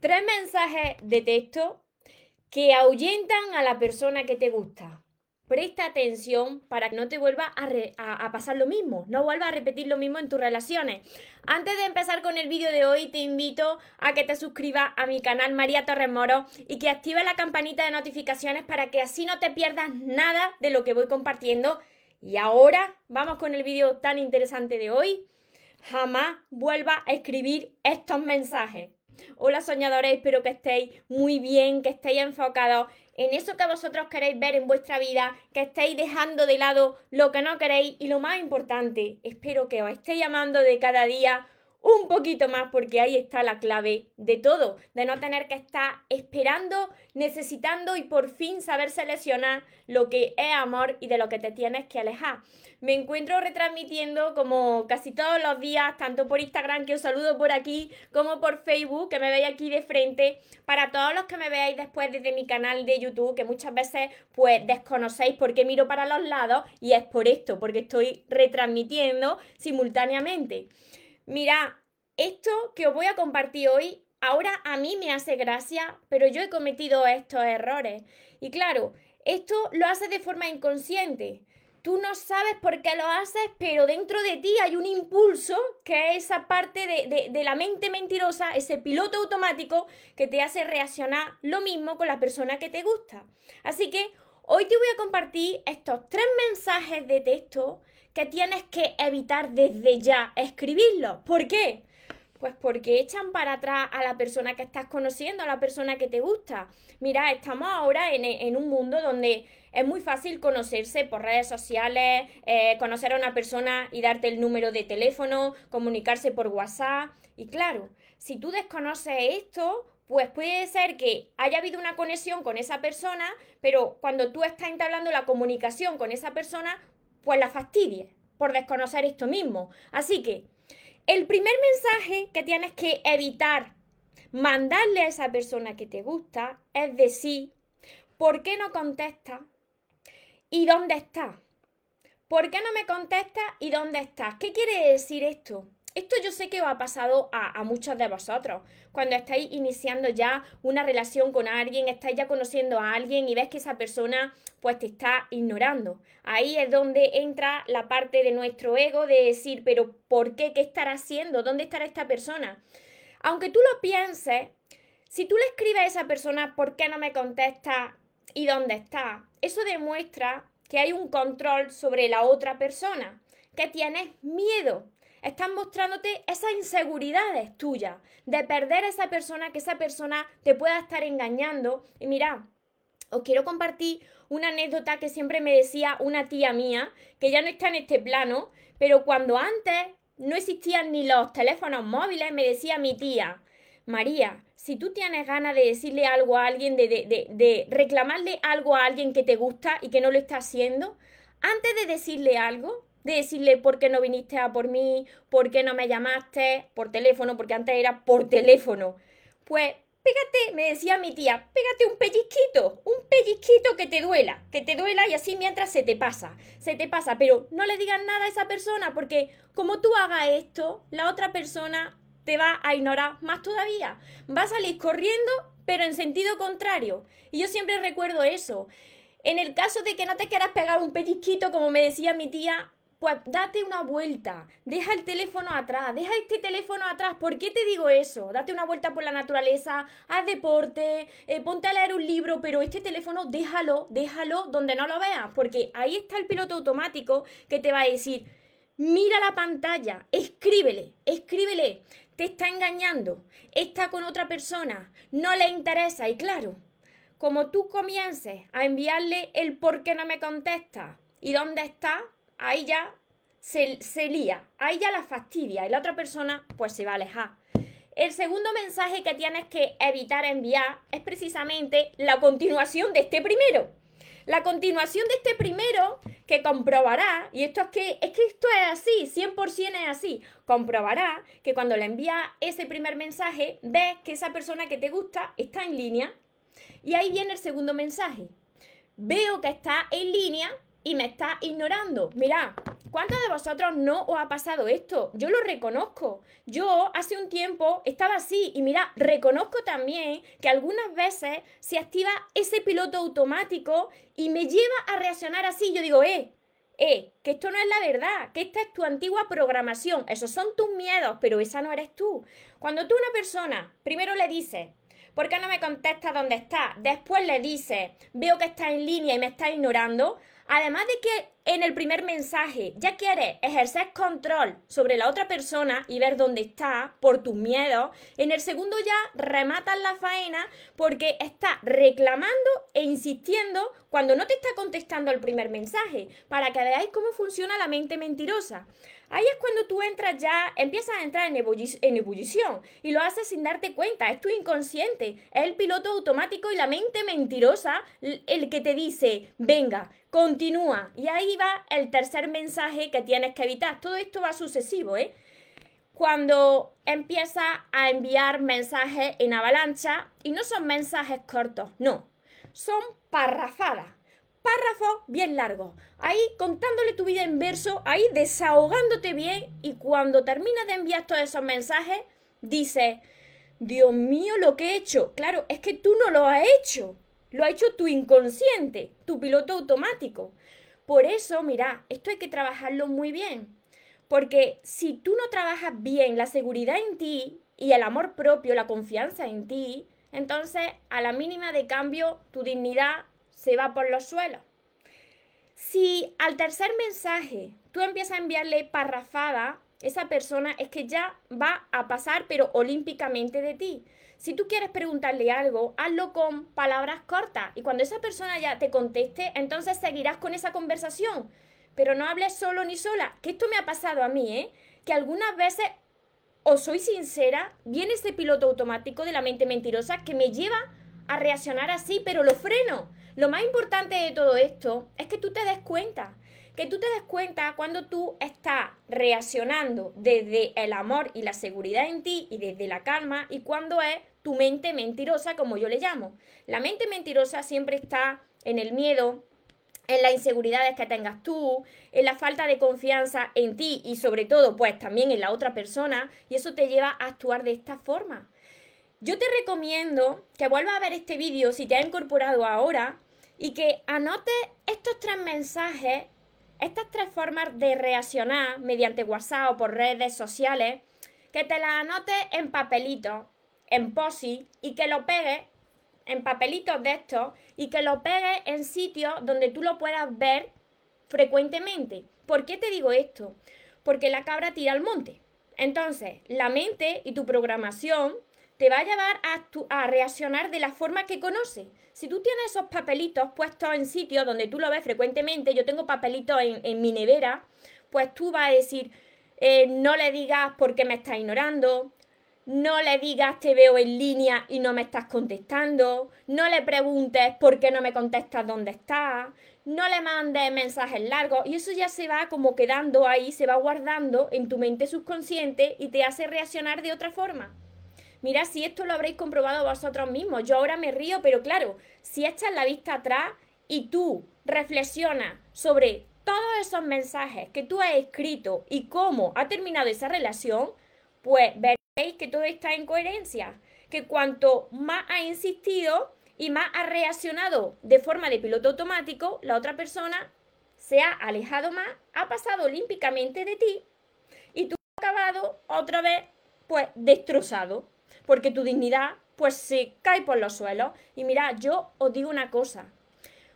Tres mensajes de texto que ahuyentan a la persona que te gusta. Presta atención para que no te vuelva a, pasar lo mismo, no vuelva a repetir lo mismo en tus relaciones. Antes de empezar con el vídeo de hoy, te invito a que te suscribas a mi canal María Torres Moro y que actives la campanita de notificaciones para que así no te pierdas nada de lo que voy compartiendo. Y ahora vamos con el vídeo tan interesante de hoy. Jamás vuelva a escribir estos mensajes. Hola soñadores, espero que estéis muy bien, que estéis enfocados en eso que vosotros queréis ver en vuestra vida, que estéis dejando de lado lo que no queréis y lo más importante, espero que os estéis llamando de cada día un poquito más porque ahí está la clave de todo, de no tener que estar esperando, necesitando y por fin saber seleccionar lo que es amor y de lo que te tienes que alejar. Me encuentro retransmitiendo como casi todos los días, tanto por Instagram, que os saludo por aquí, como por Facebook, que me veis aquí de frente, para todos los que me veáis después desde mi canal de YouTube, que muchas veces pues desconocéis por qué miro para los lados y es por esto, porque estoy retransmitiendo simultáneamente. Mira, esto que os voy a compartir hoy, ahora a mí me hace gracia, pero yo he cometido estos errores. Y claro, esto lo hace de forma inconsciente. Tú no sabes por qué lo haces, pero dentro de ti hay un impulso que es esa parte de, de, la mente mentirosa, ese piloto automático que te hace reaccionar lo mismo con la persona que te gusta. Así que hoy te voy a compartir estos tres mensajes de texto que tienes que evitar desde ya escribirlos. ¿Por qué? Pues porque echan para atrás a la persona que estás conociendo, a la persona que te gusta. Mira, estamos ahora en, un mundo donde es muy fácil conocerse por redes sociales, eh, conocer a una persona y darte el número de teléfono, comunicarse por WhatsApp. Y claro, si tú desconoces esto, pues puede ser que haya habido una conexión con esa persona, pero cuando tú estás entablando la comunicación con esa persona, pues la fastidies por desconocer esto mismo. Así que el primer mensaje que tienes que evitar mandarle a esa persona que te gusta es decir, ¿por qué no contesta? ¿Y dónde está? ¿Por qué no me contesta? ¿Y dónde estás? ¿Qué quiere decir esto? Esto yo sé que os ha pasado a, muchos de vosotros. Cuando estáis iniciando ya una relación con alguien, estáis ya conociendo a alguien y ves que esa persona pues te está ignorando. Ahí es donde entra la parte de nuestro ego de decir, pero ¿por qué? ¿Qué estará haciendo? ¿Dónde estará esta persona? Aunque tú lo pienses, si tú le escribes a esa persona, ¿por qué no me contesta? ¿Y dónde está? Eso demuestra que hay un control sobre la otra persona, que tienes miedo están mostrándote esas inseguridades tuyas de perder a esa persona, que esa persona te pueda estar engañando. Y mira, os quiero compartir una anécdota que siempre me decía una tía mía, que ya no está en este plano, pero cuando antes no existían ni los teléfonos móviles, me decía mi tía, María, si tú tienes ganas de decirle algo a alguien, de, de, de, reclamarle algo a alguien que te gusta y que no lo está haciendo, antes de decirle algo, de decirle por qué no viniste a por mí, por qué no me llamaste por teléfono, porque antes era por teléfono. Pues pégate, me decía mi tía, pégate un pellizquito, un pellizquito que te duela, que te duela y así mientras se te pasa, se te pasa, pero no le digas nada a esa persona porque como tú hagas esto, la otra persona te va a ignorar más todavía, va a salir corriendo pero en sentido contrario. Y yo siempre recuerdo eso. En el caso de que no te quieras pegar un pellizquito, como me decía mi tía, pues date una vuelta, deja el teléfono atrás, deja este teléfono atrás. ¿Por qué te digo eso? Date una vuelta por la naturaleza, haz deporte, eh, ponte a leer un libro, pero este teléfono déjalo, déjalo donde no lo veas, porque ahí está el piloto automático que te va a decir, mira la pantalla, escríbele, escríbele, te está engañando, está con otra persona, no le interesa y claro, como tú comiences a enviarle el por qué no me contesta y dónde está, ahí ya se, lía, ahí ya la fastidia y la otra persona pues se va a alejar. El segundo mensaje que tienes que evitar enviar es precisamente la continuación de este primero. La continuación de este primero que comprobará, y esto es que, es que esto es así, 100% es así, comprobará que cuando le envía ese primer mensaje, ves que esa persona que te gusta está en línea. Y ahí viene el segundo mensaje. Veo que está en línea y me está ignorando. Mira, ¿Cuántos de vosotros no os ha pasado esto? Yo lo reconozco. Yo hace un tiempo estaba así y mira, reconozco también que algunas veces se activa ese piloto automático y me lleva a reaccionar así. Yo digo, eh, eh, que esto no es la verdad, que esta es tu antigua programación, esos son tus miedos, pero esa no eres tú. Cuando tú a una persona primero le dices, ¿por qué no me contesta dónde está? Después le dices, veo que está en línea y me está ignorando, Además de que en el primer mensaje ya quieres ejercer control sobre la otra persona y ver dónde está por tus miedos, en el segundo ya rematas la faena porque está reclamando e insistiendo cuando no te está contestando el primer mensaje, para que veáis cómo funciona la mente mentirosa. Ahí es cuando tú entras ya, empiezas a entrar en, ebullición y lo haces sin darte cuenta. Es tu inconsciente, es el piloto automático y la mente mentirosa el que te dice, venga, continúa. Y ahí va el tercer mensaje que tienes que evitar. Todo esto va sucesivo, ¿eh? Cuando empiezas a enviar mensajes en avalancha y no son mensajes cortos, no, son parrafadas párrafo bien largo, ahí contándole tu vida en verso, ahí desahogándote bien y cuando terminas de enviar todos esos mensajes, dices, Dios mío, lo que he hecho. Claro, es que tú no lo has hecho, lo ha hecho tu inconsciente, tu piloto automático. Por eso, mira, esto hay que trabajarlo muy bien, porque si tú no trabajas bien la seguridad en ti y el amor propio, la confianza en ti, entonces a la mínima de cambio tu dignidad se va por los suelos. Si al tercer mensaje tú empiezas a enviarle parrafada, esa persona es que ya va a pasar, pero olímpicamente de ti. Si tú quieres preguntarle algo, hazlo con palabras cortas y cuando esa persona ya te conteste, entonces seguirás con esa conversación. Pero no hables solo ni sola, que esto me ha pasado a mí, ¿eh? Que algunas veces, o soy sincera, viene ese piloto automático de la mente mentirosa que me lleva a reaccionar así, pero lo freno. Lo más importante de todo esto es que tú te des cuenta, que tú te des cuenta cuando tú estás reaccionando desde el amor y la seguridad en ti y desde la calma y cuando es tu mente mentirosa, como yo le llamo. La mente mentirosa siempre está en el miedo, en las inseguridades que tengas tú, en la falta de confianza en ti y sobre todo pues también en la otra persona y eso te lleva a actuar de esta forma. Yo te recomiendo que vuelvas a ver este vídeo si te ha incorporado ahora y que anotes estos tres mensajes, estas tres formas de reaccionar mediante WhatsApp o por redes sociales, que te las anotes en papelitos, en posi y que lo pegues en papelitos de estos y que lo pegues en sitios donde tú lo puedas ver frecuentemente. ¿Por qué te digo esto? Porque la cabra tira al monte. Entonces, la mente y tu programación te va a llevar a, reaccionar de la forma que conoce. Si tú tienes esos papelitos puestos en sitios donde tú lo ves frecuentemente, yo tengo papelitos en, mi nevera, pues tú vas a decir, eh, no le digas por qué me estás ignorando, no le digas te veo en línea y no me estás contestando, no le preguntes por qué no me contestas dónde estás, no le mandes mensajes largos y eso ya se va como quedando ahí, se va guardando en tu mente subconsciente y te hace reaccionar de otra forma. Mira, si esto lo habréis comprobado vosotros mismos. Yo ahora me río, pero claro, si echas la vista atrás y tú reflexionas sobre todos esos mensajes que tú has escrito y cómo ha terminado esa relación, pues veréis que todo está en coherencia. Que cuanto más ha insistido y más ha reaccionado de forma de piloto automático, la otra persona se ha alejado más, ha pasado olímpicamente de ti y tú has acabado otra vez pues destrozado porque tu dignidad pues se cae por los suelos. Y mira, yo os digo una cosa,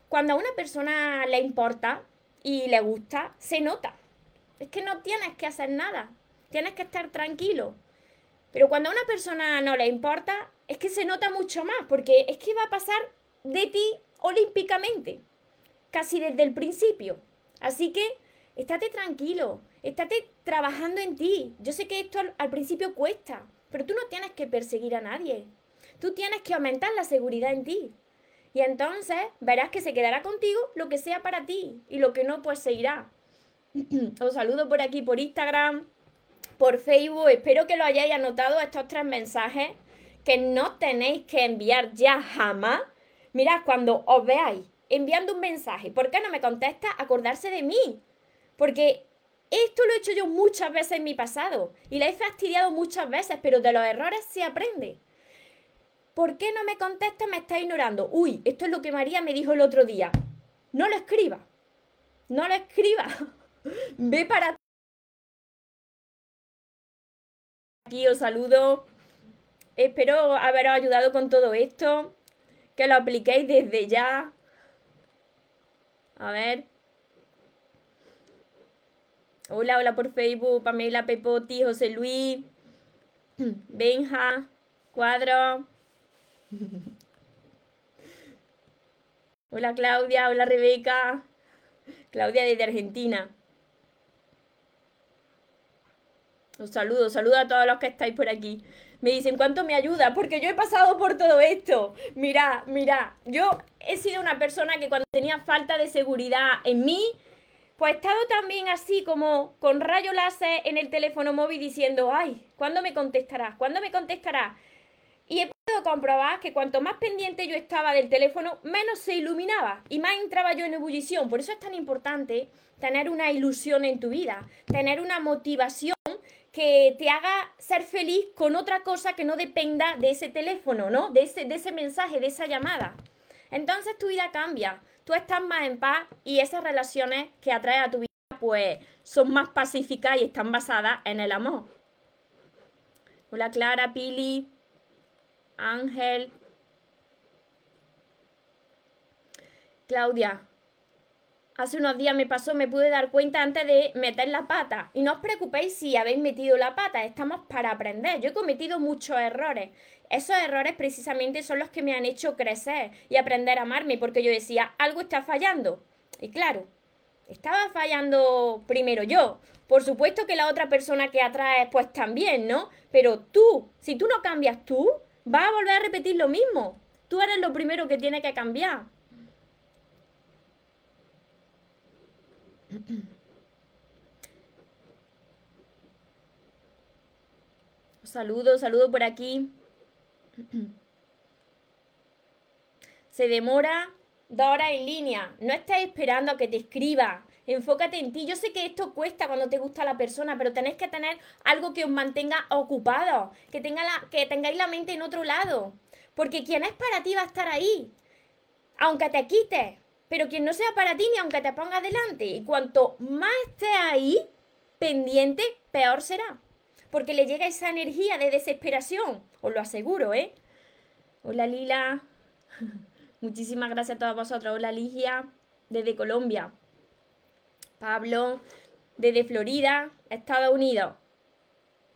cuando a una persona le importa y le gusta, se nota. Es que no tienes que hacer nada, tienes que estar tranquilo. Pero cuando a una persona no le importa, es que se nota mucho más, porque es que va a pasar de ti olímpicamente, casi desde el principio. Así que estate tranquilo, estate trabajando en ti. Yo sé que esto al principio cuesta, pero tú no tienes que perseguir a nadie. Tú tienes que aumentar la seguridad en ti. Y entonces verás que se quedará contigo lo que sea para ti y lo que no, pues se irá. Os saludo por aquí, por Instagram, por Facebook. Espero que lo hayáis anotado estos tres mensajes que no tenéis que enviar ya jamás. Mirad, cuando os veáis enviando un mensaje, ¿por qué no me contesta? Acordarse de mí. Porque esto lo he hecho yo muchas veces en mi pasado y la he fastidiado muchas veces, pero de los errores se aprende. ¿Por qué no me contesta? Me está ignorando. Uy, esto es lo que María me dijo el otro día. No lo escriba. No lo escriba. Ve para aquí, os saludo. Espero haberos ayudado con todo esto. Que lo apliquéis desde ya. A ver. Hola, hola por Facebook. Pamela, Pepoti, José Luis. Benja. Cuadro. Hola Claudia, hola Rebeca. Claudia desde Argentina. Os saludo, saludo a todos los que estáis por aquí. Me dicen, ¿cuánto me ayuda? Porque yo he pasado por todo esto. Mira, mira, yo he sido una persona que cuando tenía falta de seguridad en mí, pues he estado también así como con rayo láser en el teléfono móvil diciendo, ay, ¿cuándo me contestarás? ¿Cuándo me contestarás? Y he podido comprobar que cuanto más pendiente yo estaba del teléfono, menos se iluminaba y más entraba yo en ebullición. Por eso es tan importante tener una ilusión en tu vida, tener una motivación que te haga ser feliz con otra cosa que no dependa de ese teléfono, ¿no? De ese, de ese mensaje, de esa llamada. Entonces tu vida cambia, tú estás más en paz y esas relaciones que atrae a tu vida pues son más pacíficas y están basadas en el amor. Hola Clara, Pili, Ángel, Claudia, hace unos días me pasó, me pude dar cuenta antes de meter la pata. Y no os preocupéis si habéis metido la pata, estamos para aprender. Yo he cometido muchos errores. Esos errores precisamente son los que me han hecho crecer y aprender a amarme, porque yo decía, algo está fallando. Y claro, estaba fallando primero yo. Por supuesto que la otra persona que atrae, pues también, ¿no? Pero tú, si tú no cambias tú, vas a volver a repetir lo mismo. Tú eres lo primero que tiene que cambiar. Saludo, saludo por aquí. Se demora dos horas en línea. No estés esperando a que te escriba. Enfócate en ti. Yo sé que esto cuesta cuando te gusta la persona, pero tenéis que tener algo que os mantenga ocupado, que, tenga la, que tengáis la mente en otro lado. Porque quien es para ti va a estar ahí. Aunque te quites, pero quien no sea para ti ni aunque te ponga delante. Y cuanto más esté ahí, pendiente, peor será. Porque le llega esa energía de desesperación, os lo aseguro, ¿eh? Hola Lila, muchísimas gracias a todos vosotros. Hola Ligia, desde Colombia. Pablo, desde Florida, Estados Unidos.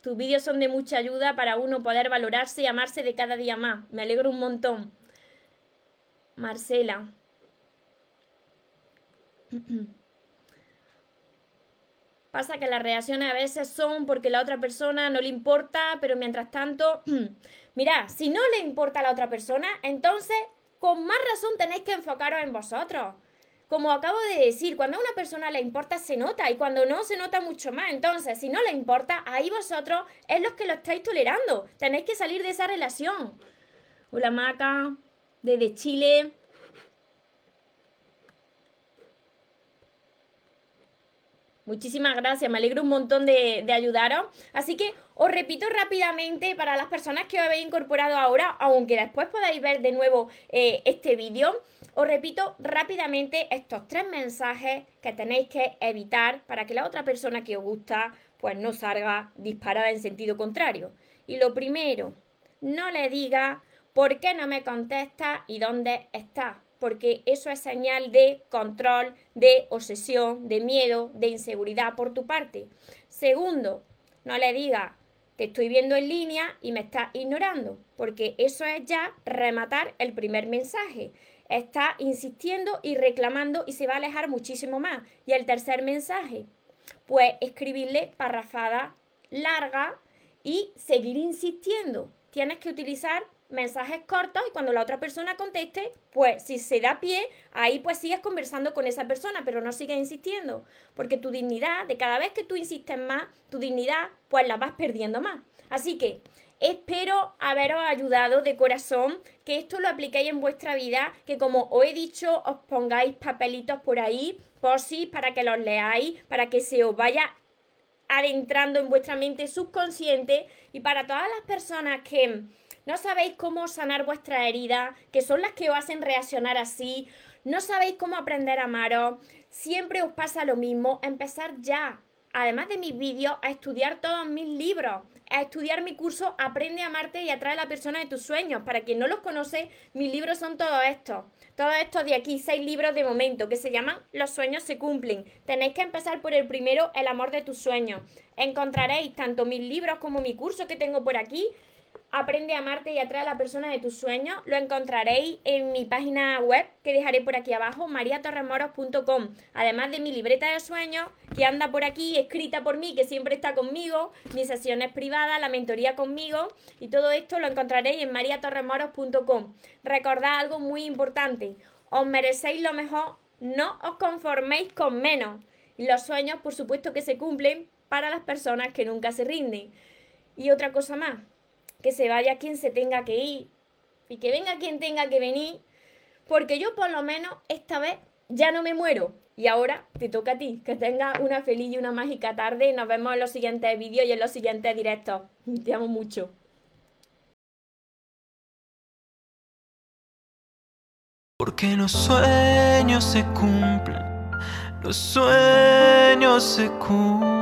Tus vídeos son de mucha ayuda para uno poder valorarse y amarse de cada día más. Me alegro un montón. Marcela, Pasa que las reacciones a veces son porque la otra persona no le importa, pero mientras tanto, mira, si no le importa a la otra persona, entonces con más razón tenéis que enfocaros en vosotros. Como acabo de decir, cuando a una persona le importa se nota y cuando no se nota mucho más. Entonces, si no le importa, ahí vosotros es los que lo estáis tolerando. Tenéis que salir de esa relación. Hola Maca, desde Chile. Muchísimas gracias, me alegro un montón de, ayudaros. Así que os repito rápidamente para las personas que os habéis incorporado ahora, aunque después podáis ver de nuevo eh, este vídeo, os repito rápidamente estos tres mensajes que tenéis que evitar para que la otra persona que os gusta pues no salga disparada en sentido contrario. Y lo primero, no le diga por qué no me contesta y dónde está porque eso es señal de control, de obsesión, de miedo, de inseguridad por tu parte. Segundo, no le diga, te estoy viendo en línea y me estás ignorando, porque eso es ya rematar el primer mensaje. Está insistiendo y reclamando y se va a alejar muchísimo más. Y el tercer mensaje, pues escribirle parrafada larga y seguir insistiendo. Tienes que utilizar mensajes cortos y cuando la otra persona conteste, pues si se da pie, ahí pues sigues conversando con esa persona, pero no sigues insistiendo, porque tu dignidad, de cada vez que tú insistes más, tu dignidad pues la vas perdiendo más. Así que espero haberos ayudado de corazón, que esto lo apliquéis en vuestra vida, que como os he dicho, os pongáis papelitos por ahí, por sí, para que los leáis, para que se os vaya adentrando en vuestra mente subconsciente y para todas las personas que no sabéis cómo sanar vuestras heridas, que son las que os hacen reaccionar así, no sabéis cómo aprender a amaros, siempre os pasa lo mismo, empezar ya, además de mis vídeos, a estudiar todos mis libros, a estudiar mi curso Aprende a amarte y atrae a la persona de tus sueños. Para quien no los conoce, mis libros son todos estos. Todos estos de aquí, seis libros de momento, que se llaman Los sueños se cumplen. Tenéis que empezar por el primero, El amor de tus sueños. Encontraréis tanto mis libros como mi curso que tengo por aquí Aprende a amarte y atrae a la persona de tus sueños. Lo encontraréis en mi página web que dejaré por aquí abajo, mariatorremoros.com. Además de mi libreta de sueños que anda por aquí, escrita por mí, que siempre está conmigo, mis sesiones privadas, la mentoría conmigo y todo esto lo encontraréis en mariatorremoros.com. Recordad algo muy importante, os merecéis lo mejor, no os conforméis con menos. Los sueños, por supuesto, que se cumplen para las personas que nunca se rinden. Y otra cosa más, que se vaya quien se tenga que ir y que venga quien tenga que venir, porque yo por lo menos esta vez ya no me muero. Y ahora te toca a ti, que tengas una feliz y una mágica tarde. Nos vemos en los siguientes vídeos y en los siguientes directos. Te amo mucho. Porque los sueños se cumplen, los sueños se cumplen.